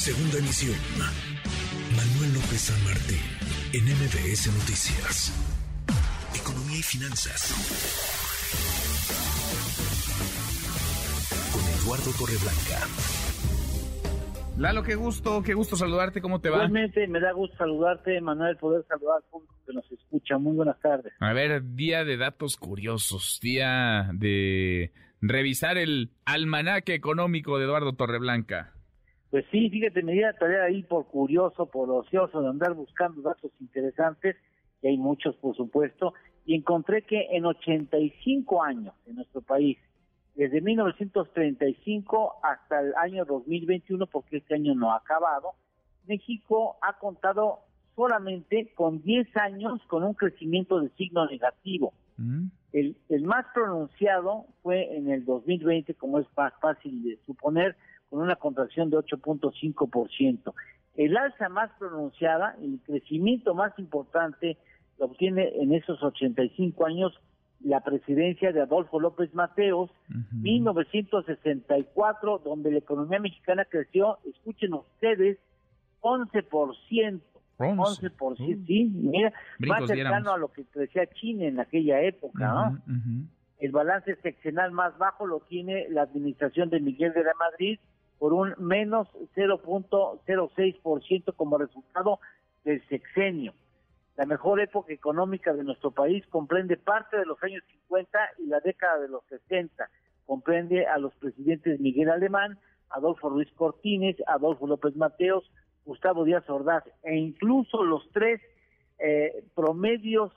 Segunda emisión. Manuel López San Martín, en MBS Noticias. Economía y finanzas. Con Eduardo Torreblanca. Lalo, qué gusto, qué gusto saludarte, ¿cómo te va? Igualmente, me da gusto saludarte, Manuel, poder saludar al público que nos escucha. Muy buenas tardes. A ver, día de datos curiosos, día de revisar el almanaque económico de Eduardo Torreblanca. Pues sí, fíjate, me di la tarea ahí por curioso, por ocioso, de andar buscando datos interesantes, y hay muchos, por supuesto, y encontré que en 85 años en nuestro país, desde 1935 hasta el año 2021, porque este año no ha acabado, México ha contado solamente con 10 años con un crecimiento de signo negativo. ¿Mm? El, el más pronunciado fue en el 2020, como es más fácil de suponer, con una contracción de 8.5%. El alza más pronunciada, el crecimiento más importante, lo obtiene en esos 85 años la presidencia de Adolfo López Mateos, 1964, donde la economía mexicana creció, escuchen ustedes, 11%. 11, 11%, sí, mira, más cercano diéramos. a lo que crecía China en aquella época, ¿no? El balance seccional más bajo lo tiene la administración de Miguel de la Madrid por un menos 0.06% como resultado del sexenio. La mejor época económica de nuestro país comprende parte de los años 50 y la década de los 60. Comprende a los presidentes Miguel Alemán, Adolfo Ruiz Cortines, Adolfo López Mateos, Gustavo Díaz Ordaz e incluso los tres eh, promedios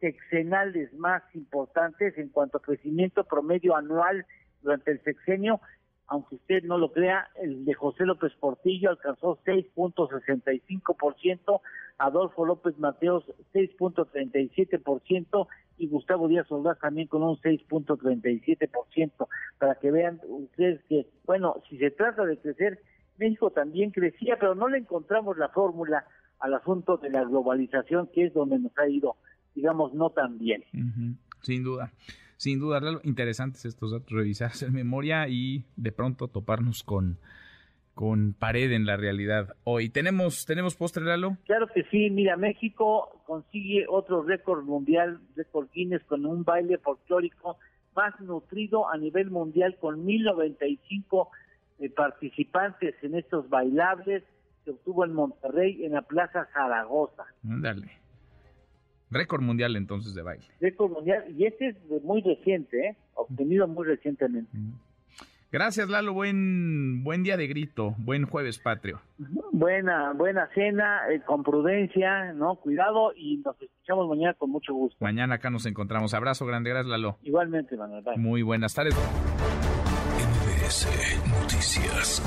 sexenales más importantes en cuanto a crecimiento promedio anual durante el sexenio, aunque usted no lo crea, el de José López Portillo alcanzó 6.65%, Adolfo López Mateos 6.37% y Gustavo Díaz Ordaz también con un 6.37%, para que vean ustedes que, bueno, si se trata de crecer, México también crecía, pero no le encontramos la fórmula al asunto de la globalización, que es donde nos ha ido, digamos, no tan bien. Sin duda, sin duda, Lalo, interesantes estos datos, revisarse en memoria y de pronto toparnos con, con pared en la realidad. Hoy tenemos, tenemos postre, Lalo. Claro que sí, mira, México consigue otro récord mundial, récord Guinness, con un baile folclórico más nutrido a nivel mundial, con 1095 eh, participantes en estos bailables, se obtuvo en Monterrey, en la Plaza Zaragoza. Récord mundial entonces de baile. Récord mundial, y este es de muy reciente, ¿eh? obtenido muy recientemente. Gracias, Lalo. Buen, buen día de grito. Buen jueves patrio. Buena, buena cena, eh, con prudencia, ¿no? Cuidado y nos escuchamos mañana con mucho gusto. Mañana acá nos encontramos. Abrazo grande. Gracias, Lalo. Igualmente, Manuel. bye. Muy buenas tardes. MBS Noticias.